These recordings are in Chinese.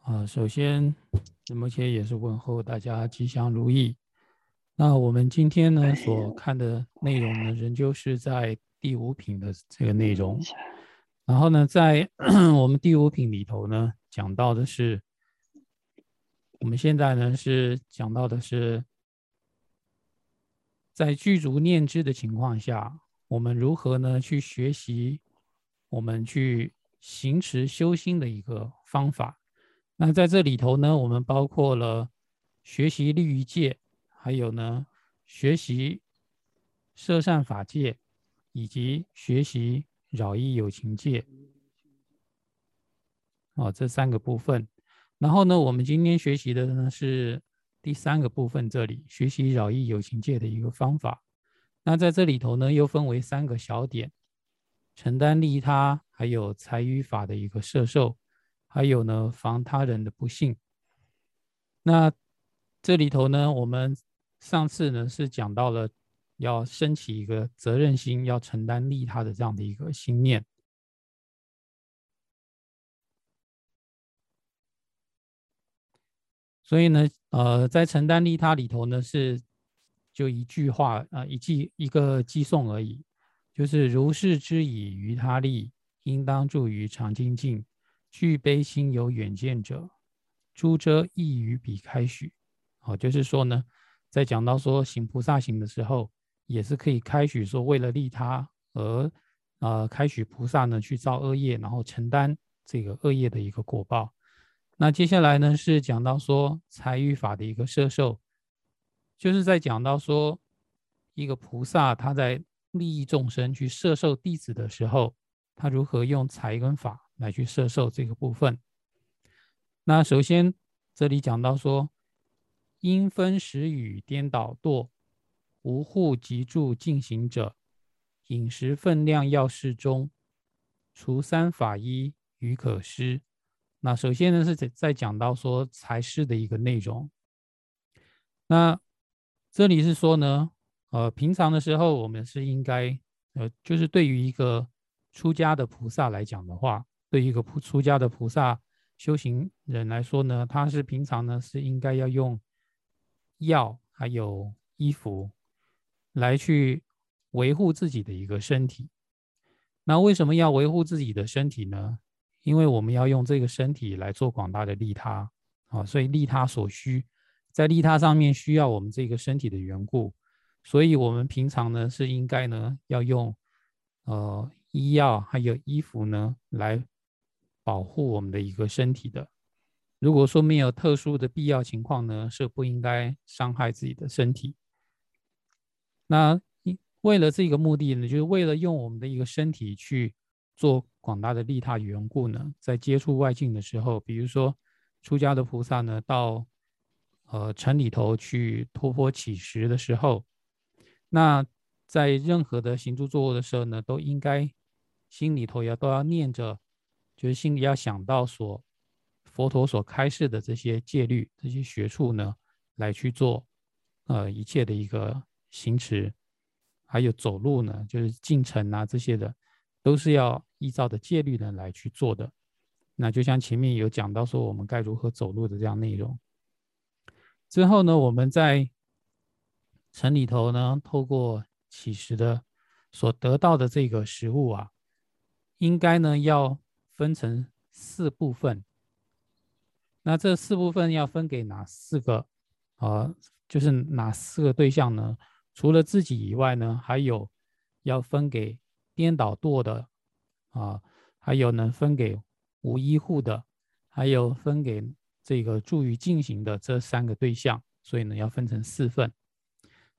啊，首先，直播间也是问候大家吉祥如意。那我们今天呢所看的内容呢，仍旧是在第五品的这个内容。然后呢，在 我们第五品里头呢，讲到的是，我们现在呢是讲到的是，在具足念知的情况下，我们如何呢去学习，我们去行持修心的一个方法。那在这里头呢，我们包括了学习律仪戒，还有呢学习摄善法戒，以及学习饶益有情戒，哦，这三个部分。然后呢，我们今天学习的呢是第三个部分，这里学习饶益有情戒的一个方法。那在这里头呢，又分为三个小点：承担利他，还有财与法的一个摄受。还有呢，防他人的不幸。那这里头呢，我们上次呢是讲到了要升起一个责任心，要承担利他的这样的一个心念。所以呢，呃，在承担利他里头呢，是就一句话啊，一记一个寄送而已，就是如是之以于他利，应当助于常精进。具悲心有远见者，诸遮亦于彼开许。好，就是说呢，在讲到说行菩萨行的时候，也是可以开许说为了利他而呃开许菩萨呢去造恶业，然后承担这个恶业的一个果报。那接下来呢是讲到说财与法的一个摄受，就是在讲到说一个菩萨他在利益众生去摄受弟子的时候，他如何用财跟法。来去摄受这个部分。那首先这里讲到说，因分时与颠倒堕，无护及助进行者，饮食分量要适中，除三法一于可施。那首先呢是在在讲到说财施的一个内容。那这里是说呢，呃，平常的时候我们是应该，呃，就是对于一个出家的菩萨来讲的话。对一个出出家的菩萨修行人来说呢，他是平常呢是应该要用药还有衣服来去维护自己的一个身体。那为什么要维护自己的身体呢？因为我们要用这个身体来做广大的利他啊，所以利他所需，在利他上面需要我们这个身体的缘故，所以我们平常呢是应该呢要用呃医药还有衣服呢来。保护我们的一个身体的，如果说没有特殊的必要情况呢，是不应该伤害自己的身体。那为了这个目的呢，就是为了用我们的一个身体去做广大的利他缘故呢，在接触外境的时候，比如说出家的菩萨呢，到呃城里头去托钵乞食的时候，那在任何的行住坐卧的时候呢，都应该心里头要都要念着。就是心里要想到所佛陀所开示的这些戒律、这些学处呢，来去做，呃，一切的一个行持，还有走路呢，就是进城啊这些的，都是要依照的戒律呢来去做的。那就像前面有讲到说，我们该如何走路的这样内容。之后呢，我们在城里头呢，透过乞食的所得到的这个食物啊，应该呢要。分成四部分，那这四部分要分给哪四个？啊，就是哪四个对象呢？除了自己以外呢，还有要分给颠倒堕的啊，还有呢分给无依护的，还有分给这个助于进行的这三个对象。所以呢，要分成四份。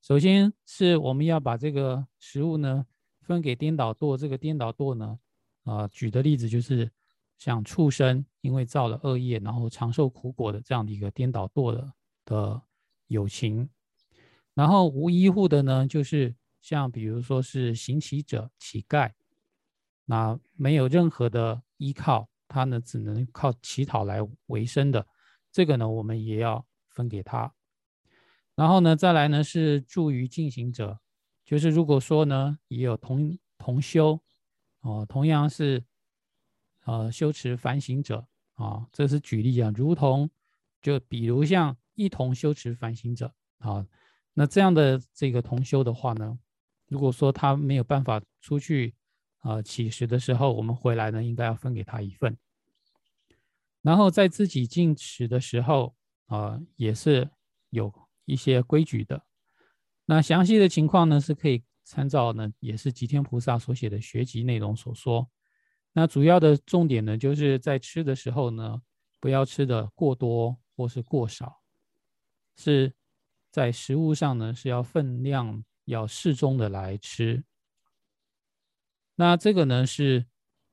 首先是我们要把这个食物呢分给颠倒堕，这个颠倒堕呢。啊，举的例子就是像畜生，因为造了恶业，然后长受苦果的这样的一个颠倒堕的的友情。然后无依护的呢，就是像比如说是行乞者、乞丐，那没有任何的依靠，他呢只能靠乞讨来维生的，这个呢我们也要分给他。然后呢，再来呢是助于进行者，就是如果说呢也有同同修。哦，同样是呃修持反省者啊，这是举例啊，如同就比如像一同修持反省者啊，那这样的这个同修的话呢，如果说他没有办法出去啊乞食的时候，我们回来呢，应该要分给他一份。然后在自己进食的时候啊，也是有一些规矩的。那详细的情况呢，是可以参照呢，也是吉天菩萨所写的学籍内容所说。那主要的重点呢，就是在吃的时候呢，不要吃的过多或是过少，是在食物上呢是要分量要适中的来吃。那这个呢是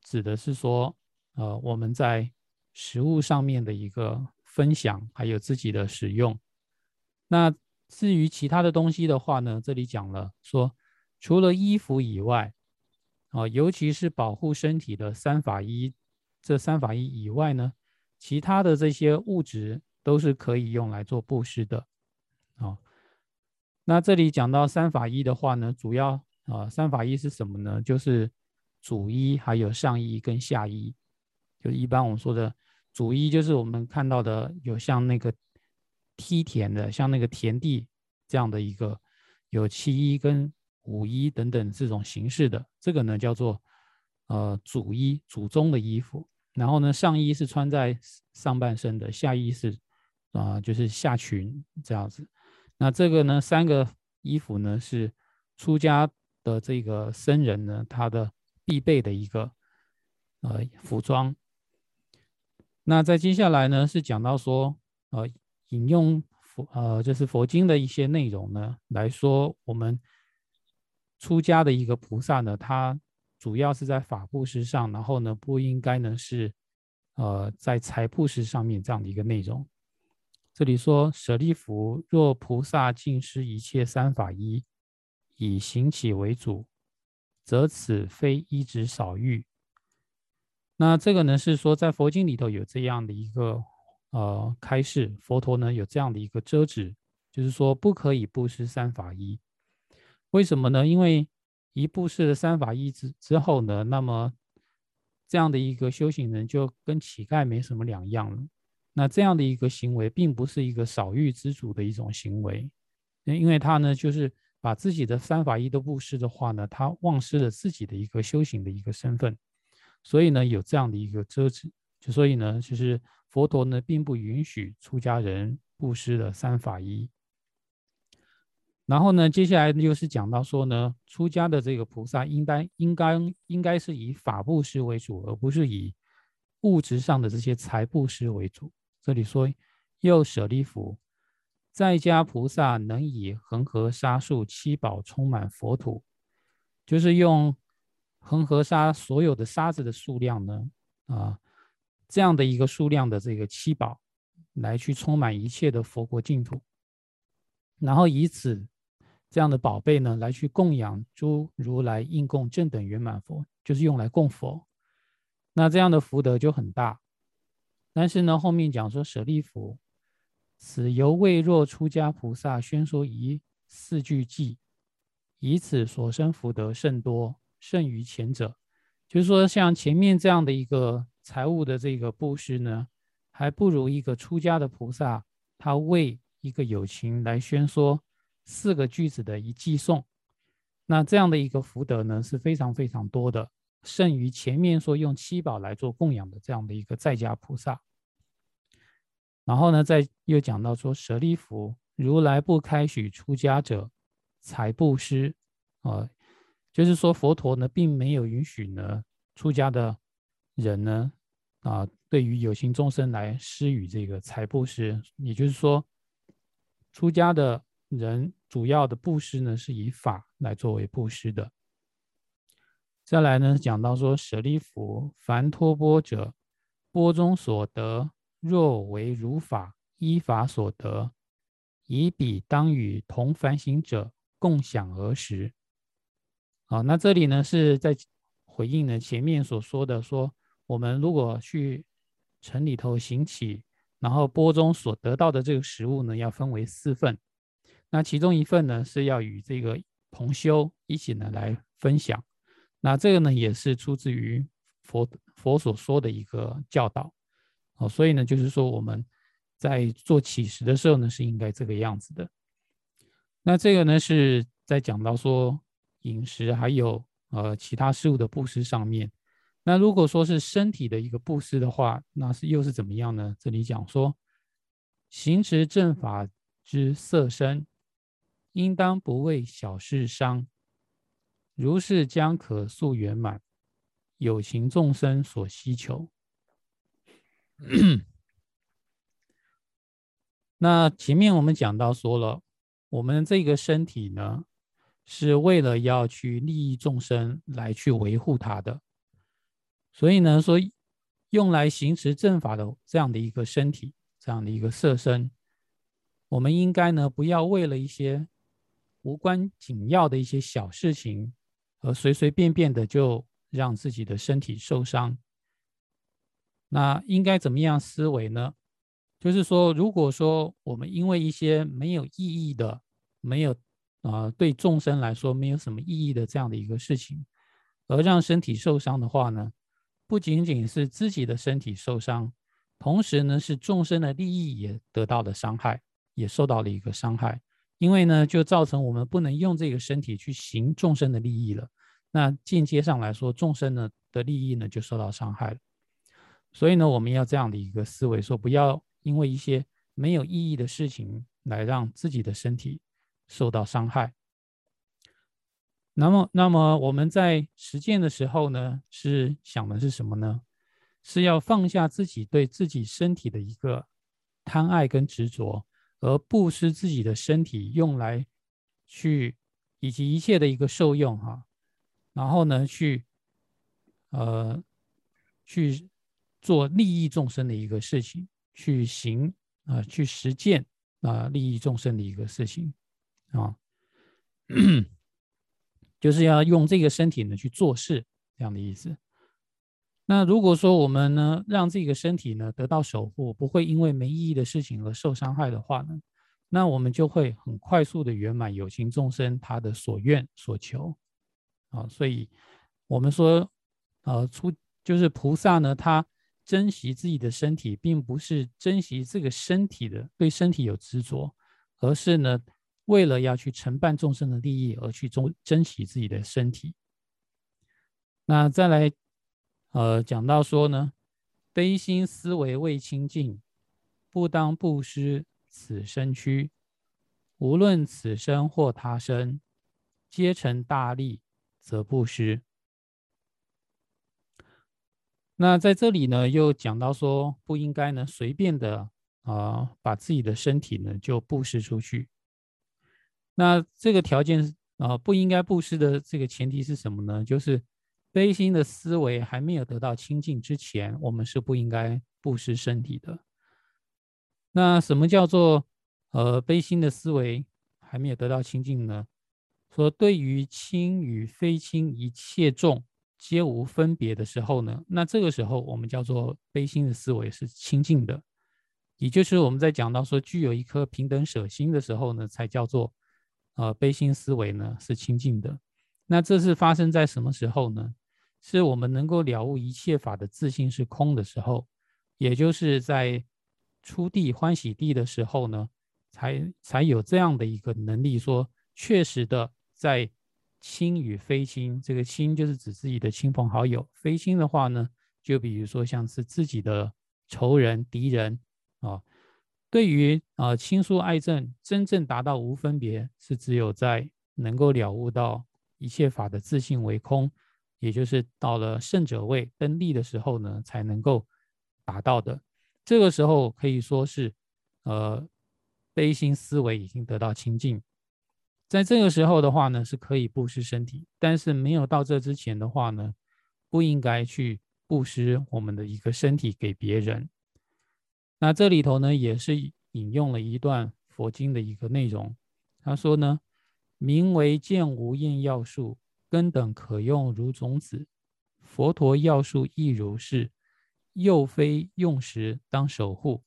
指的是说，呃，我们在食物上面的一个分享，还有自己的使用。那至于其他的东西的话呢，这里讲了说，除了衣服以外，啊，尤其是保护身体的三法衣，这三法衣以外呢，其他的这些物质都是可以用来做布施的，啊。那这里讲到三法衣的话呢，主要啊，三法衣是什么呢？就是主衣、还有上衣跟下衣，就一般我们说的主衣，就是我们看到的有像那个。梯田的，像那个田地这样的一个有七衣跟五衣等等这种形式的，这个呢叫做呃主衣、主宗的衣服。然后呢，上衣是穿在上半身的，下衣是啊就是下裙这样子。那这个呢，三个衣服呢是出家的这个僧人呢他的必备的一个呃服装。那在接下来呢是讲到说呃。引用佛呃，就是佛经的一些内容呢来说，我们出家的一个菩萨呢，他主要是在法布施上，然后呢不应该呢是呃在财布施上面这样的一个内容。这里说舍利弗，若菩萨尽施一切三法衣，以行起为主，则此非一指少欲。那这个呢是说在佛经里头有这样的一个。呃，开示佛陀呢有这样的一个遮止，就是说不可以布施三法一。为什么呢？因为一布施了三法一之之后呢，那么这样的一个修行人就跟乞丐没什么两样了。那这样的一个行为，并不是一个少欲知足的一种行为，因为他呢就是把自己的三法一都布施的话呢，他忘失了自己的一个修行的一个身份，所以呢有这样的一个遮止，就所以呢就是。佛陀呢，并不允许出家人布施的三法一。然后呢，接下来又是讲到说呢，出家的这个菩萨应该应该应该是以法布施为主，而不是以物质上的这些财布施为主。这里说，又舍利弗，在家菩萨能以恒河沙数七宝充满佛土，就是用恒河沙所有的沙子的数量呢，啊。这样的一个数量的这个七宝，来去充满一切的佛国净土，然后以此这样的宝贝呢，来去供养诸如来应供正等圆满佛，就是用来供佛。那这样的福德就很大。但是呢，后面讲说舍利弗，此犹未若出家菩萨宣说一四句偈，以此所生福德甚多，胜于前者。就是说，像前面这样的一个。财务的这个布施呢，还不如一个出家的菩萨，他为一个友情来宣说四个句子的一寄送，那这样的一个福德呢，是非常非常多的，胜于前面说用七宝来做供养的这样的一个在家菩萨。然后呢，再又讲到说舍利弗，如来不开许出家者财布施，啊，就是说佛陀呢，并没有允许呢出家的人呢。啊，对于有情众生来施予这个财布施，也就是说，出家的人主要的布施呢，是以法来作为布施的。再来呢，讲到说舍利弗，凡托钵者，钵中所得若为如法，依法所得，以彼当与同凡行者共享而食。好，那这里呢是在回应呢前面所说的说。我们如果去城里头行乞，然后钵中所得到的这个食物呢，要分为四份。那其中一份呢，是要与这个同修一起呢来分享。那这个呢，也是出自于佛佛所说的一个教导哦。所以呢，就是说我们在做起食的时候呢，是应该这个样子的。那这个呢，是在讲到说饮食还有呃其他事物的布施上面。那如果说是身体的一个布施的话，那是又是怎么样呢？这里讲说，行持正法之色身，应当不为小事伤。如是将可速圆满，有情众生所希求。那前面我们讲到说了，我们这个身体呢，是为了要去利益众生来去维护它的。所以呢，说用来行持正法的这样的一个身体，这样的一个色身，我们应该呢，不要为了一些无关紧要的一些小事情，而随随便便的就让自己的身体受伤。那应该怎么样思维呢？就是说，如果说我们因为一些没有意义的、没有啊对众生来说没有什么意义的这样的一个事情，而让身体受伤的话呢？不仅仅是自己的身体受伤，同时呢，是众生的利益也得到了伤害，也受到了一个伤害。因为呢，就造成我们不能用这个身体去行众生的利益了。那间接上来说，众生呢的利益呢就受到伤害了。所以呢，我们要这样的一个思维，说不要因为一些没有意义的事情来让自己的身体受到伤害。那么，那么我们在实践的时候呢，是想的是什么呢？是要放下自己对自己身体的一个贪爱跟执着，而布施自己的身体用来去以及一切的一个受用哈，然后呢，去呃去做利益众生的一个事情，去行啊，去实践啊利益众生的一个事情啊。就是要用这个身体呢去做事，这样的意思。那如果说我们呢让这个身体呢得到守护，不会因为没意义的事情而受伤害的话呢，那我们就会很快速的圆满有情众生他的所愿所求啊。所以，我们说，呃，出就是菩萨呢，他珍惜自己的身体，并不是珍惜这个身体的对身体有执着，而是呢。为了要去承办众生的利益而去珍珍惜自己的身体，那再来，呃，讲到说呢，悲心思维未清净，不当布施此身躯，无论此生或他生，皆成大利，则布施。那在这里呢，又讲到说，不应该呢随便的啊，把自己的身体呢就布施出去。那这个条件啊，不应该布施的这个前提是什么呢？就是悲心的思维还没有得到清净之前，我们是不应该布施身体的。那什么叫做呃悲心的思维还没有得到清净呢？说对于亲与非亲一切众皆无分别的时候呢，那这个时候我们叫做悲心的思维是清净的，也就是我们在讲到说具有一颗平等舍心的时候呢，才叫做。呃，悲心思维呢是清净的，那这是发生在什么时候呢？是我们能够了悟一切法的自性是空的时候，也就是在初地欢喜地的时候呢，才才有这样的一个能力，说确实的在亲与非亲，这个亲就是指自己的亲朋好友，非亲的话呢，就比如说像是自己的仇人、敌人啊。对于啊亲疏爱憎，真正达到无分别，是只有在能够了悟到一切法的自性为空，也就是到了圣者位登立的时候呢，才能够达到的。这个时候可以说是，呃，悲心思维已经得到清净。在这个时候的话呢，是可以布施身体，但是没有到这之前的话呢，不应该去布施我们的一个身体给别人。那这里头呢，也是引用了一段佛经的一个内容。他说呢：“名为见无厌药树，根等可用如种子。佛陀药树亦如是，又非用时当守护。”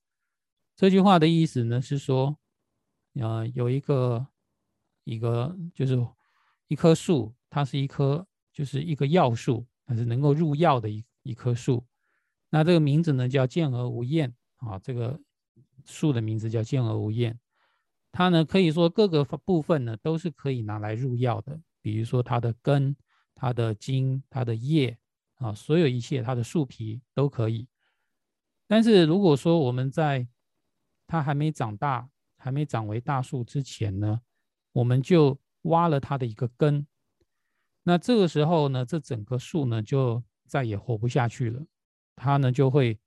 这句话的意思呢是说，呃，有一个一个就是一棵树，它是一棵就是一个药树，它是能够入药的一一棵树。那这个名字呢叫见而无厌啊，这个树的名字叫见而无厌。它呢可以说各个部分呢都是可以拿来入药的，比如说它的根、它的茎、它的叶啊，所有一切它的树皮都可以。但是如果说我们在它还没长大、还没长为大树之前呢，我们就挖了它的一个根，那这个时候呢，这整个树呢就再也活不下去了，它呢就会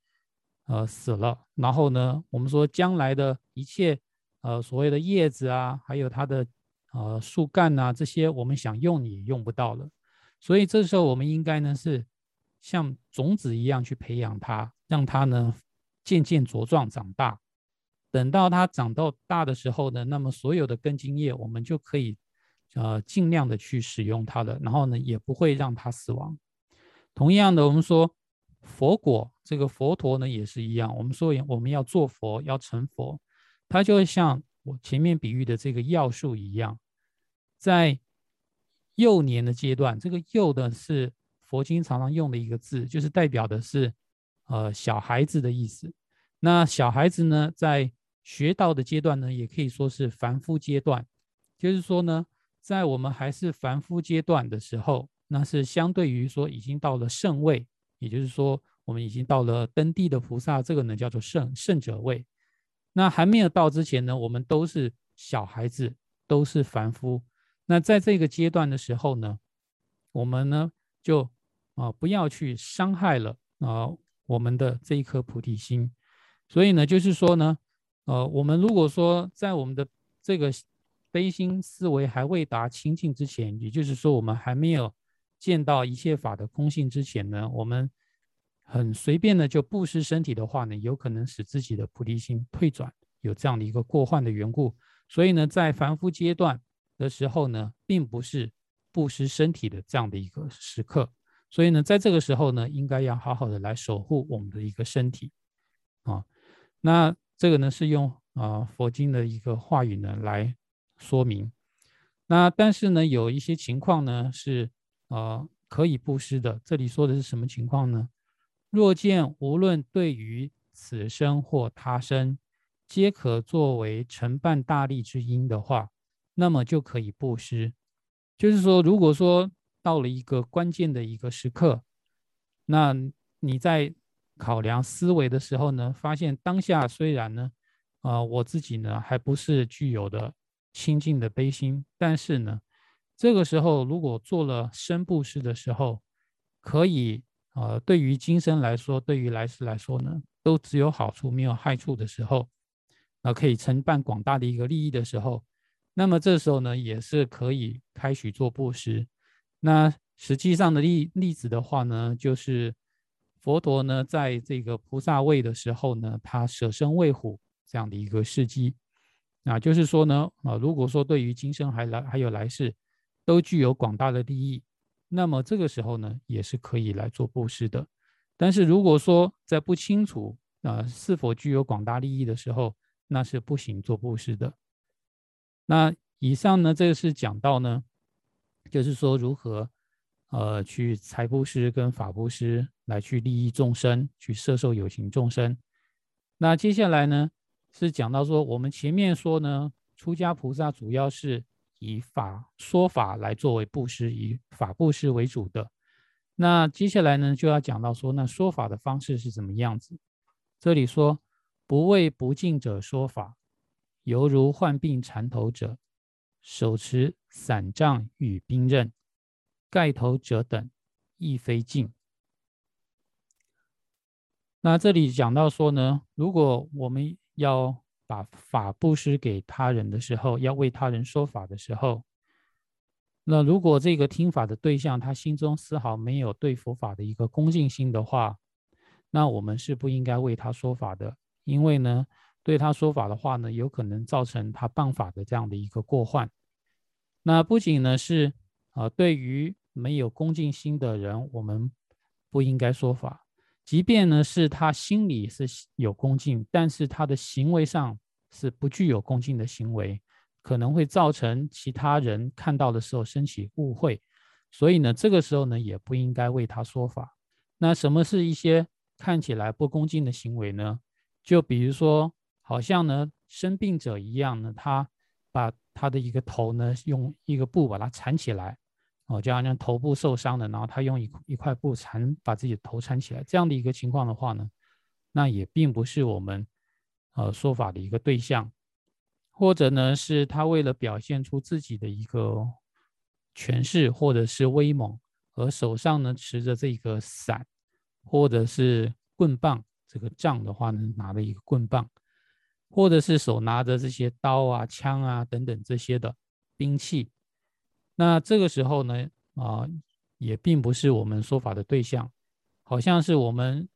呃死了。然后呢，我们说将来的一切呃所谓的叶子啊，还有它的呃树干呐，这些我们想用也用不到了。所以这时候我们应该呢是像种子一样去培养它，让它呢渐渐茁壮长大。等到它长到大的时候呢，那么所有的根茎叶我们就可以，呃，尽量的去使用它了。然后呢，也不会让它死亡。同样的，我们说佛果这个佛陀呢也是一样。我们说我们要做佛，要成佛，它就会像我前面比喻的这个药树一样，在幼年的阶段，这个幼的是佛经常常用的一个字，就是代表的是呃小孩子的意思。那小孩子呢，在学道的阶段呢，也可以说是凡夫阶段，就是说呢，在我们还是凡夫阶段的时候，那是相对于说已经到了圣位，也就是说我们已经到了登地的菩萨，这个呢叫做圣圣者位。那还没有到之前呢，我们都是小孩子，都是凡夫。那在这个阶段的时候呢，我们呢就啊不要去伤害了啊我们的这一颗菩提心。所以呢，就是说呢。呃，我们如果说在我们的这个悲心思维还未达清净之前，也就是说我们还没有见到一切法的空性之前呢，我们很随便的就布施身体的话呢，有可能使自己的菩提心退转，有这样的一个过患的缘故。所以呢，在凡夫阶段的时候呢，并不是布施身体的这样的一个时刻。所以呢，在这个时候呢，应该要好好的来守护我们的一个身体啊，那。这个呢是用啊佛经的一个话语呢来说明，那但是呢有一些情况呢是呃可以布施的。这里说的是什么情况呢？若见无论对于此生或他生，皆可作为承办大利之因的话，那么就可以布施。就是说，如果说到了一个关键的一个时刻，那你在。考量思维的时候呢，发现当下虽然呢，啊，我自己呢还不是具有的清净的悲心，但是呢，这个时候如果做了生布施的时候，可以呃，对于今生来说，对于来世来说呢，都只有好处没有害处的时候，那可以承办广大的一个利益的时候，那么这时候呢，也是可以开始做布施。那实际上的例例子的话呢，就是。佛陀呢，在这个菩萨位的时候呢，他舍身喂虎这样的一个事迹，那就是说呢，啊，如果说对于今生还来还有来世，都具有广大的利益，那么这个时候呢，也是可以来做布施的。但是如果说在不清楚啊是否具有广大利益的时候，那是不行做布施的。那以上呢，这个是讲到呢，就是说如何。呃，去财布施跟法布施来去利益众生，去摄受有情众生。那接下来呢，是讲到说，我们前面说呢，出家菩萨主要是以法说法来作为布施，以法布施为主的。那接下来呢，就要讲到说，那说法的方式是怎么样子？这里说，不为不敬者说法，犹如患病缠头者，手持伞杖与兵刃。盖头者等亦非净。那这里讲到说呢，如果我们要把法布施给他人的时候，要为他人说法的时候，那如果这个听法的对象他心中丝毫没有对佛法的一个恭敬心的话，那我们是不应该为他说法的，因为呢，对他说法的话呢，有可能造成他谤法的这样的一个过患。那不仅呢是。啊，对于没有恭敬心的人，我们不应该说法。即便呢是他心里是有恭敬，但是他的行为上是不具有恭敬的行为，可能会造成其他人看到的时候升起误会。所以呢，这个时候呢，也不应该为他说法。那什么是一些看起来不恭敬的行为呢？就比如说，好像呢生病者一样呢，他把他的一个头呢用一个布把它缠起来，哦，就好像头部受伤的，然后他用一一块布缠把自己的头缠起来，这样的一个情况的话呢，那也并不是我们呃说法的一个对象。或者呢，是他为了表现出自己的一个权势或者是威猛，而手上呢持着这个伞，或者是棍棒，这个杖的话呢拿了一个棍棒，或者是手拿着这些刀啊、枪啊等等这些的兵器，那这个时候呢，啊，也并不是我们说法的对象，好像是我们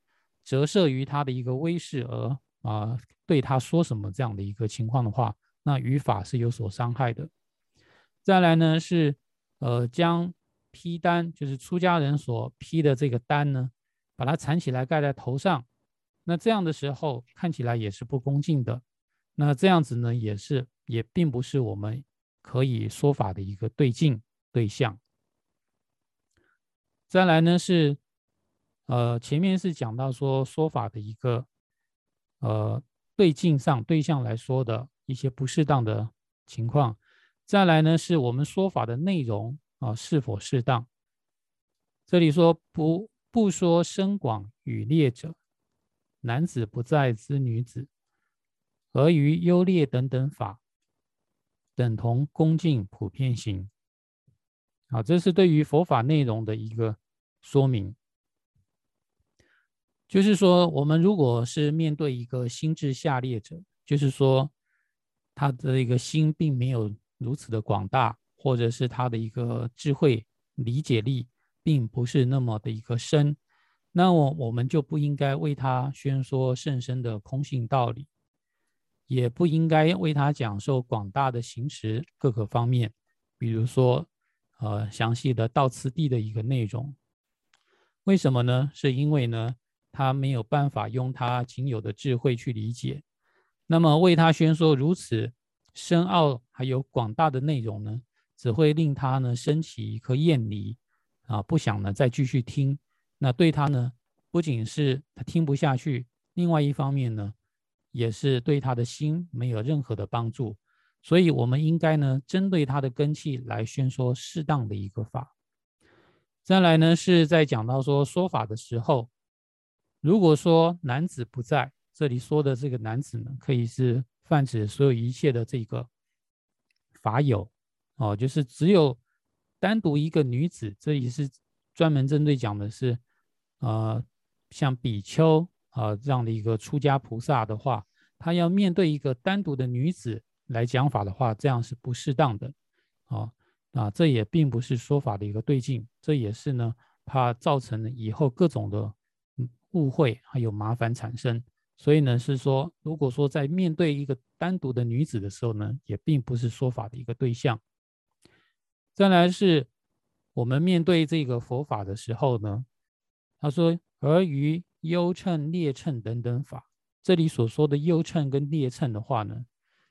折射于他的一个威势而啊对他说什么这样的一个情况的话。那语法是有所伤害的。再来呢是，呃，将披单，就是出家人所披的这个单呢，把它缠起来盖在头上。那这样的时候看起来也是不恭敬的。那这样子呢，也是也并不是我们可以说法的一个对境对象。再来呢是，呃，前面是讲到说说法的一个，呃，对境上对象来说的。一些不适当的情况，再来呢，是我们说法的内容啊是否适当？这里说不不说深广与劣者，男子不在之女子，而于优劣等等法，等同恭敬普遍行。好，这是对于佛法内容的一个说明。就是说，我们如果是面对一个心智下劣者，就是说。他的一个心并没有如此的广大，或者是他的一个智慧理解力并不是那么的一个深，那我我们就不应该为他宣说甚深的空性道理，也不应该为他讲授广大的行持各个方面，比如说呃详细的道次第的一个内容。为什么呢？是因为呢他没有办法用他仅有的智慧去理解。那么为他宣说如此深奥还有广大的内容呢，只会令他呢升起一颗厌离啊，不想呢再继续听。那对他呢，不仅是他听不下去，另外一方面呢，也是对他的心没有任何的帮助。所以，我们应该呢，针对他的根器来宣说适当的一个法。再来呢，是在讲到说说法的时候，如果说男子不在。这里说的这个男子呢，可以是泛指所有一切的这个法友哦，就是只有单独一个女子。这里是专门针对讲的是，呃，像比丘啊这样的一个出家菩萨的话，他要面对一个单独的女子来讲法的话，这样是不适当的啊啊，这也并不是说法的一个对境，这也是呢怕造成以后各种的误会还有麻烦产生。所以呢，是说，如果说在面对一个单独的女子的时候呢，也并不是说法的一个对象。再来是，我们面对这个佛法的时候呢，他说，而于优称、劣称等等法，这里所说的优称跟劣称的话呢，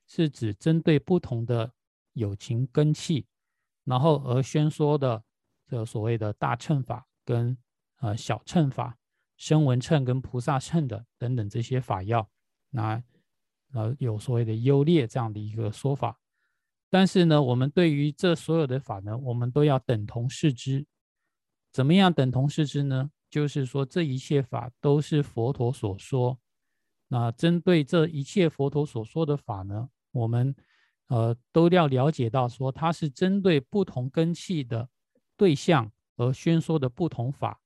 是指针对不同的有情根器，然后而宣说的这所谓的大乘法跟呃小乘法。声闻称跟菩萨称的等等这些法要，那呃有所谓的优劣这样的一个说法，但是呢，我们对于这所有的法呢，我们都要等同视之。怎么样等同视之呢？就是说这一切法都是佛陀所说。那针对这一切佛陀所说的法呢，我们呃都要了解到说，它是针对不同根器的对象而宣说的不同法。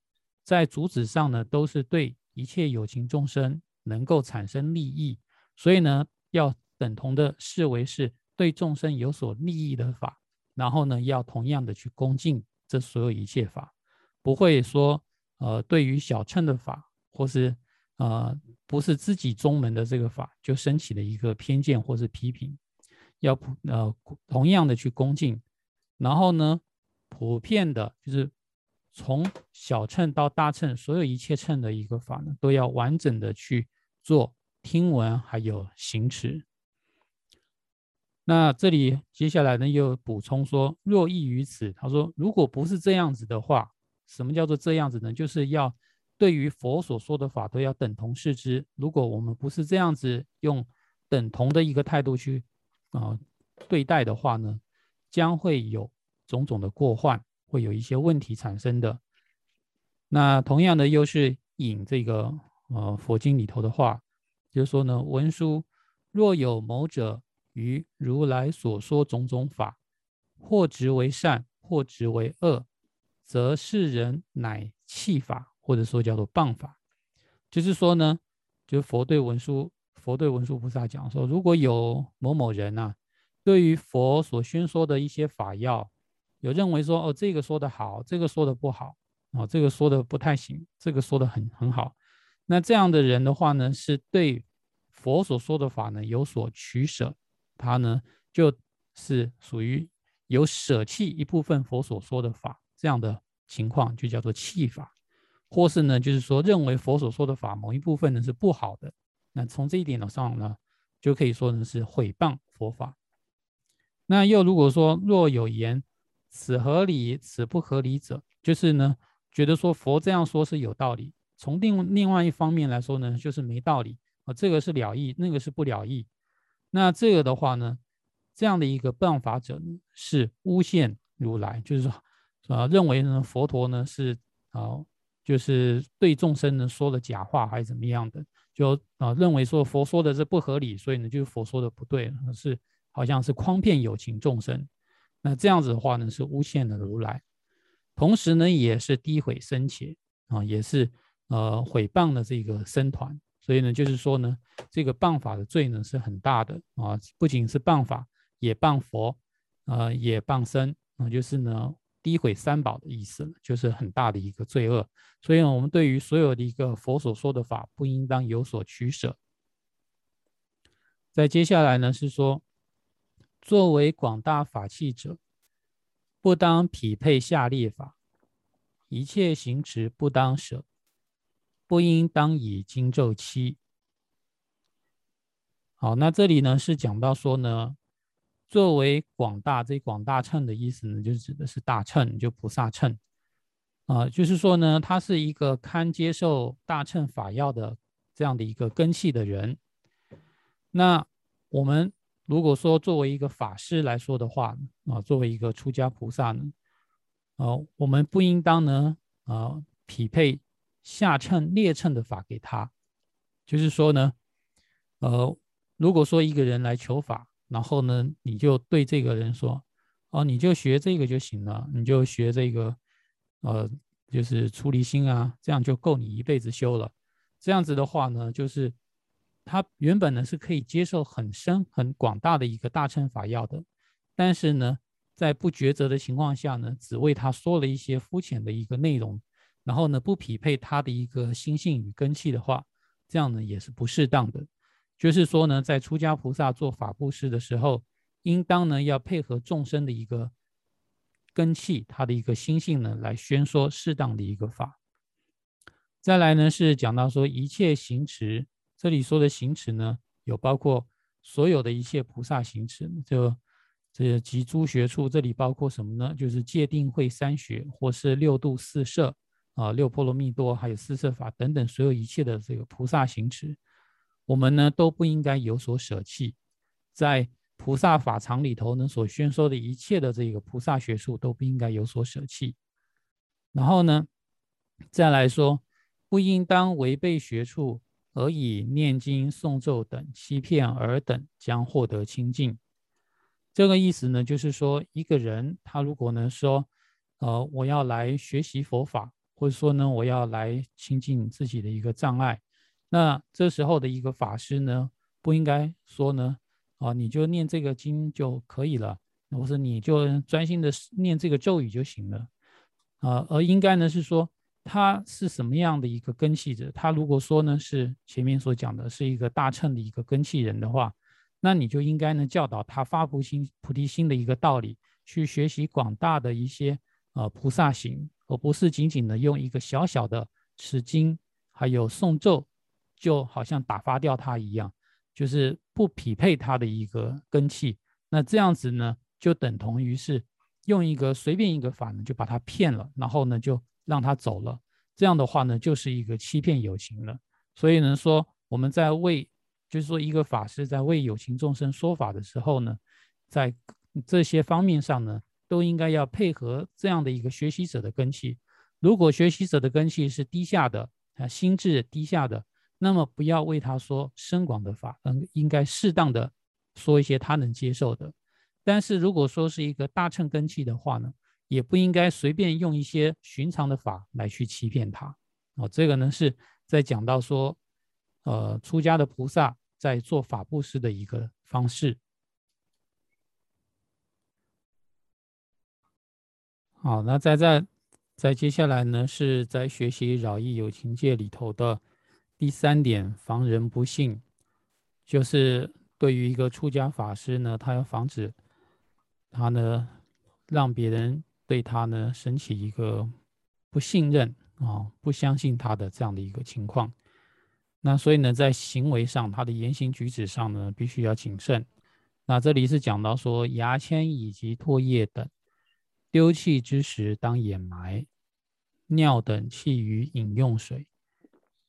在主旨上呢，都是对一切有情众生能够产生利益，所以呢，要等同的视为是对众生有所利益的法，然后呢，要同样的去恭敬这所有一切法，不会说，呃，对于小乘的法，或是呃，不是自己宗门的这个法，就升起了一个偏见或是批评，要呃同样的去恭敬，然后呢，普遍的就是。从小乘到大乘，所有一切乘的一个法呢，都要完整的去做听闻，还有行持。那这里接下来呢又补充说，若异于此，他说如果不是这样子的话，什么叫做这样子呢？就是要对于佛所说的法都要等同视之。如果我们不是这样子用等同的一个态度去啊对待的话呢，将会有种种的过患，会有一些问题产生的。那同样的又是引这个呃佛经里头的话，就是说呢，文殊若有某者。于如来所说种种法，或执为善，或执为恶，则是人乃弃法，或者说叫做谤法。就是说呢，就佛对文殊，佛对文殊菩萨讲说，如果有某某人呐，对于佛所宣说的一些法要，有认为说，哦，这个说的好，这个说的不好，哦，这个说的不太行，这个说的很很好，那这样的人的话呢，是对佛所说的法呢有所取舍。他呢，就是属于有舍弃一部分佛所说的法这样的情况，就叫做弃法，或是呢，就是说认为佛所说的法某一部分呢是不好的。那从这一点上呢，就可以说呢是毁谤佛法。那又如果说若有言此合理，此不合理者，就是呢觉得说佛这样说是有道理，从另另外一方面来说呢，就是没道理啊，这个是了义，那个是不了义。那这个的话呢，这样的一个谤法者，是诬陷如来，就是说，啊，认为呢佛陀呢是啊，就是对众生呢说了假话还是怎么样的，就啊认为说佛说的是不合理，所以呢就是佛说的不对，是好像是诓骗有情众生。那这样子的话呢，是诬陷了如来，同时呢也是诋毁僧伽啊，也是呃毁谤了这个僧团。所以呢，就是说呢，这个谤法的罪呢是很大的啊，不仅是谤法，也谤佛，呃，也谤僧啊，就是呢诋毁三宝的意思，就是很大的一个罪恶。所以呢，我们对于所有的一个佛所说的法，不应当有所取舍。再接下来呢，是说，作为广大法器者，不当匹配下列法，一切行持不当舍。不应当以经咒期。好，那这里呢是讲到说呢，作为广大这广大乘的意思呢，就是指的是大乘，就菩萨乘啊，就是说呢，他是一个堪接受大乘法要的这样的一个根器的人。那我们如果说作为一个法师来说的话啊，作为一个出家菩萨呢，啊，我们不应当呢啊匹配。下乘列乘的法给他，就是说呢，呃，如果说一个人来求法，然后呢，你就对这个人说，哦，你就学这个就行了，你就学这个，呃，就是出离心啊，这样就够你一辈子修了。这样子的话呢，就是他原本呢是可以接受很深很广大的一个大乘法要的，但是呢，在不抉择的情况下呢，只为他说了一些肤浅的一个内容。然后呢，不匹配他的一个心性与根器的话，这样呢也是不适当的。就是说呢，在出家菩萨做法布施的时候，应当呢要配合众生的一个根器，他的一个心性呢来宣说适当的一个法。再来呢是讲到说一切行持，这里说的行持呢，有包括所有的一切菩萨行持，就这及诸学处，这里包括什么呢？就是戒定慧三学，或是六度四摄。啊，六波罗蜜多，还有四摄法等等，所有一切的这个菩萨行持，我们呢都不应该有所舍弃。在菩萨法藏里头呢，所宣说的一切的这个菩萨学术都不应该有所舍弃。然后呢，再来说，不应当违背学处而以念经诵咒等欺骗尔等，将获得清净。这个意思呢，就是说，一个人他如果呢说，呃，我要来学习佛法。或者说呢，我要来清净自己的一个障碍，那这时候的一个法师呢，不应该说呢，啊，你就念这个经就可以了，或者你就专心的念这个咒语就行了，啊，而应该呢是说他是什么样的一个根器者？他如果说呢是前面所讲的是一个大乘的一个根器人的话，那你就应该呢教导他发菩心菩提心的一个道理，去学习广大的一些呃菩萨行。而不是仅仅的用一个小小的持经，还有诵咒，就好像打发掉他一样，就是不匹配他的一个根器，那这样子呢，就等同于是用一个随便一个法呢，就把他骗了，然后呢就让他走了。这样的话呢，就是一个欺骗有情了。所以呢，说我们在为，就是说一个法师在为有情众生说法的时候呢，在这些方面上呢，都应该要配合这样的一个学习者的根器。如果学习者的根器是低下的啊，心智低下的，那么不要为他说深广的法，嗯，应该适当的。说一些他能接受的，但是如果说是一个大乘根器的话呢，也不应该随便用一些寻常的法来去欺骗他。哦，这个呢是在讲到说，呃，出家的菩萨在做法布施的一个方式。好，那在在在接下来呢，是在学习饶益有情界里头的第三点，防人不信，就是。对于一个出家法师呢，他要防止他呢让别人对他呢升起一个不信任啊、不相信他的这样的一个情况。那所以呢，在行为上，他的言行举止上呢，必须要谨慎。那这里是讲到说，牙签以及唾液等丢弃之时当掩埋，尿等弃于饮用水，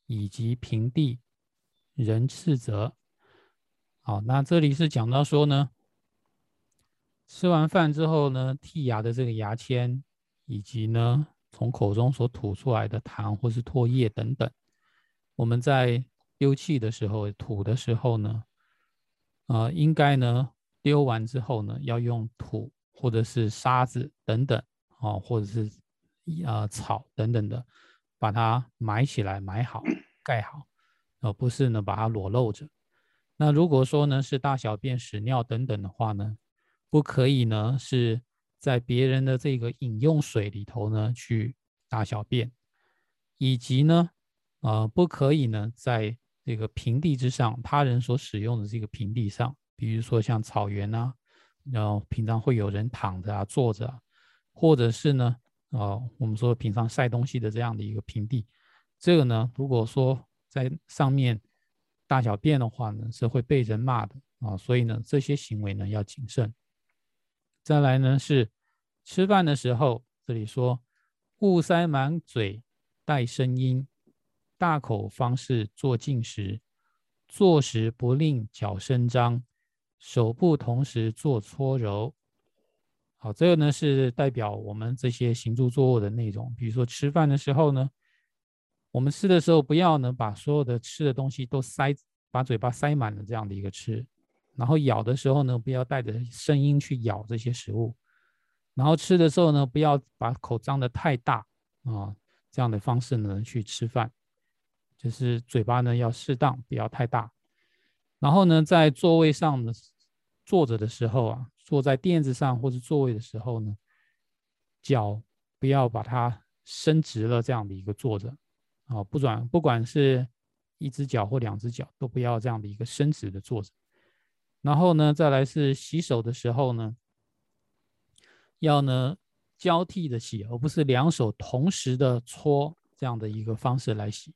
以及平地人斥责。好，那这里是讲到说呢，吃完饭之后呢，剔牙的这个牙签，以及呢从口中所吐出来的痰或是唾液等等，我们在丢弃的时候、吐的时候呢，呃，应该呢丢完之后呢，要用土或者是沙子等等，哦，或者是呃草等等的，把它埋起来、埋好、盖好，而不是呢把它裸露着。那如果说呢是大小便、屎尿等等的话呢，不可以呢是在别人的这个饮用水里头呢去大小便，以及呢，呃，不可以呢在这个平地之上，他人所使用的这个平地上，比如说像草原啊，然后平常会有人躺着啊、坐着，啊，或者是呢，啊，我们说平常晒东西的这样的一个平地，这个呢，如果说在上面。大小便的话呢，是会被人骂的啊，所以呢，这些行为呢要谨慎。再来呢是吃饭的时候，这里说勿塞满嘴带声音，大口方式做进食，坐时不令脚伸张，手部同时做搓揉。好，这个呢是代表我们这些行住坐卧的内容。比如说吃饭的时候呢。我们吃的时候，不要呢把所有的吃的东西都塞，把嘴巴塞满了这样的一个吃，然后咬的时候呢，不要带着声音去咬这些食物，然后吃的时候呢，不要把口张得太大啊，这样的方式呢去吃饭，就是嘴巴呢要适当，不要太大。然后呢，在座位上呢坐着的时候啊，坐在垫子上或者座位的时候呢，脚不要把它伸直了，这样的一个坐着。啊，不转，不管是一只脚或两只脚，都不要这样的一个伸直的坐着。然后呢，再来是洗手的时候呢，要呢交替的洗，而不是两手同时的搓这样的一个方式来洗。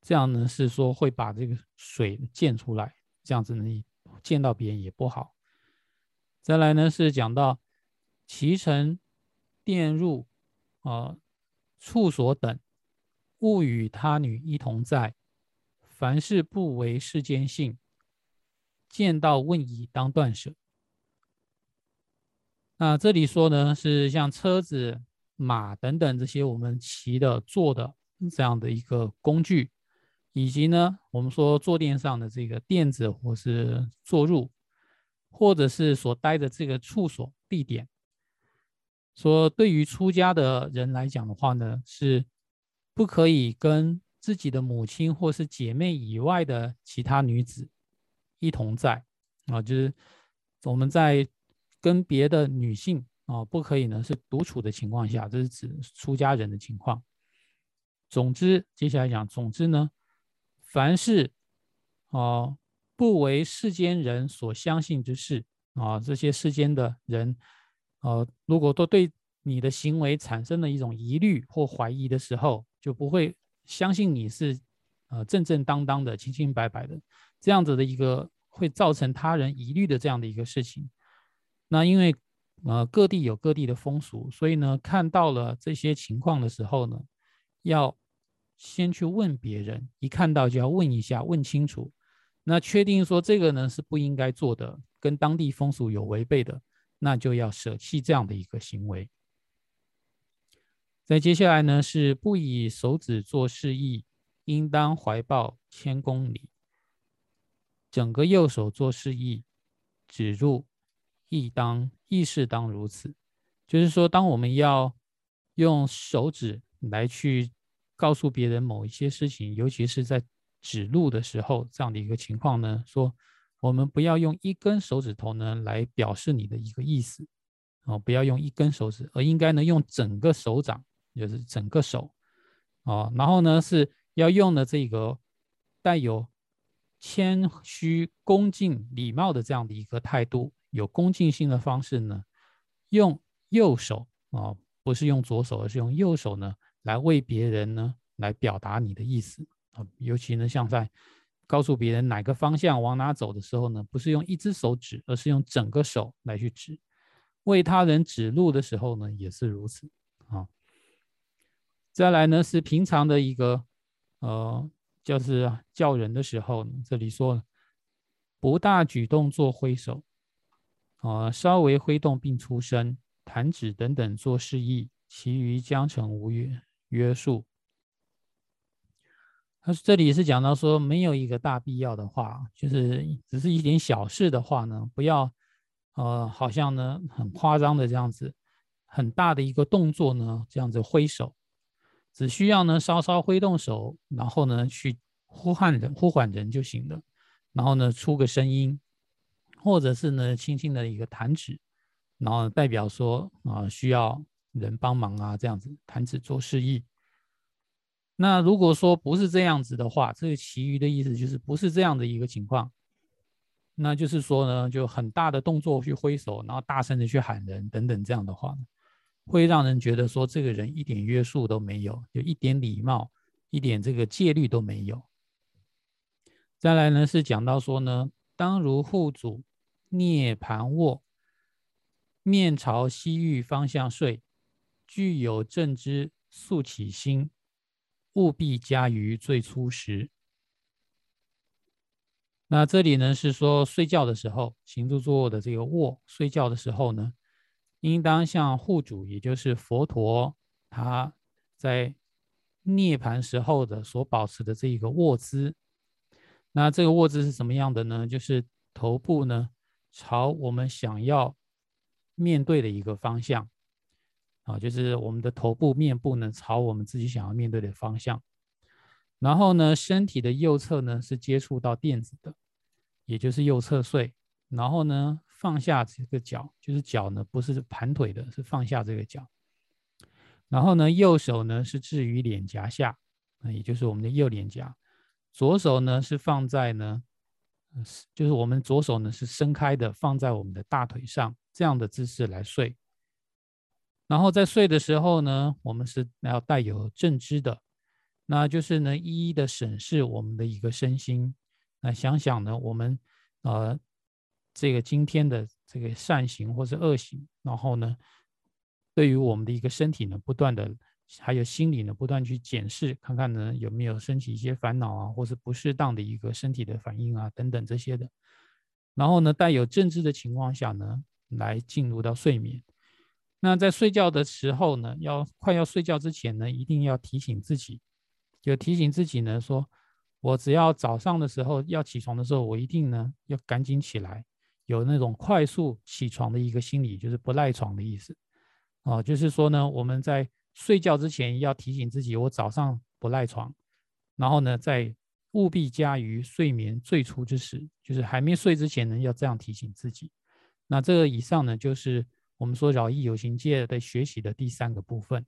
这样呢是说会把这个水溅出来，这样子呢溅到别人也不好。再来呢是讲到脐橙、电入啊、处所等。勿与他女一同在，凡事不为世间性。见到问已，当断舍。那这里说呢，是像车子、马等等这些我们骑的、坐的这样的一个工具，以及呢，我们说坐垫上的这个垫子或是坐入，或者是所待的这个处所地点。说对于出家的人来讲的话呢，是。不可以跟自己的母亲或是姐妹以外的其他女子一同在啊，就是我们在跟别的女性啊，不可以呢是独处的情况下，这是指出家人的情况。总之，接下来讲，总之呢，凡是啊不为世间人所相信之事啊，这些世间的人呃，如果都对你的行为产生了一种疑虑或怀疑的时候，就不会相信你是，呃，正正当当的、清清白白的，这样子的一个会造成他人疑虑的这样的一个事情。那因为呃各地有各地的风俗，所以呢，看到了这些情况的时候呢，要先去问别人，一看到就要问一下，问清楚。那确定说这个呢是不应该做的，跟当地风俗有违背的，那就要舍弃这样的一个行为。再接下来呢是不以手指做示意，应当怀抱千公里。整个右手做示意，指入，亦当亦是当如此。就是说，当我们要用手指来去告诉别人某一些事情，尤其是在指路的时候，这样的一个情况呢，说我们不要用一根手指头呢来表示你的一个意思，哦，不要用一根手指，而应该呢用整个手掌，就是整个手，哦，然后呢是要用的这个带有。谦虚、恭敬、礼貌的这样的一个态度，有恭敬心的方式呢，用右手啊，不是用左手，而是用右手呢，来为别人呢，来表达你的意思啊。尤其呢，像在告诉别人哪个方向往哪走的时候呢，不是用一只手指，而是用整个手来去指。为他人指路的时候呢，也是如此啊。再来呢，是平常的一个呃。就是叫人的时候，这里说不大举动做挥手，啊，稍微挥动并出声、弹指等等做示意，其余将成无约约束。他这里是讲到说，没有一个大必要的话，就是只是一点小事的话呢，不要呃，好像呢很夸张的这样子，很大的一个动作呢，这样子挥手。只需要呢稍稍挥动手，然后呢去呼唤人、呼唤人就行了。然后呢出个声音，或者是呢轻轻的一个弹指，然后代表说啊需要人帮忙啊这样子弹指做示意。那如果说不是这样子的话，这个其余的意思就是不是这样的一个情况，那就是说呢就很大的动作去挥手，然后大声的去喊人等等这样的话。会让人觉得说这个人一点约束都没有，就一点礼貌、一点这个戒律都没有。再来呢是讲到说呢，当如户主涅盘卧，面朝西域方向睡，具有正知速起心，务必加于最初时。那这里呢是说睡觉的时候，行住坐卧的这个卧，睡觉的时候呢。应当像护主，也就是佛陀，他在涅盘时候的所保持的这一个卧姿。那这个卧姿是什么样的呢？就是头部呢朝我们想要面对的一个方向啊，就是我们的头部、面部呢朝我们自己想要面对的方向。然后呢，身体的右侧呢是接触到垫子的，也就是右侧睡。然后呢？放下这个脚，就是脚呢，不是盘腿的，是放下这个脚。然后呢，右手呢是置于脸颊下，啊，也就是我们的右脸颊。左手呢是放在呢，就是我们左手呢是伸开的，放在我们的大腿上，这样的姿势来睡。然后在睡的时候呢，我们是要带有正知的，那就是呢一一的审视我们的一个身心，那想想呢，我们呃。这个今天的这个善行或是恶行，然后呢，对于我们的一个身体呢，不断的还有心理呢，不断去检视，看看呢有没有升起一些烦恼啊，或是不适当的一个身体的反应啊等等这些的。然后呢，带有正知的情况下呢，来进入到睡眠。那在睡觉的时候呢，要快要睡觉之前呢，一定要提醒自己，就提醒自己呢，说我只要早上的时候要起床的时候，我一定呢要赶紧起来。有那种快速起床的一个心理，就是不赖床的意思，哦，就是说呢，我们在睡觉之前要提醒自己，我早上不赖床，然后呢，在务必加于睡眠最初之时，就是还没睡之前呢，要这样提醒自己。那这个以上呢，就是我们说饶益有形界的学习的第三个部分。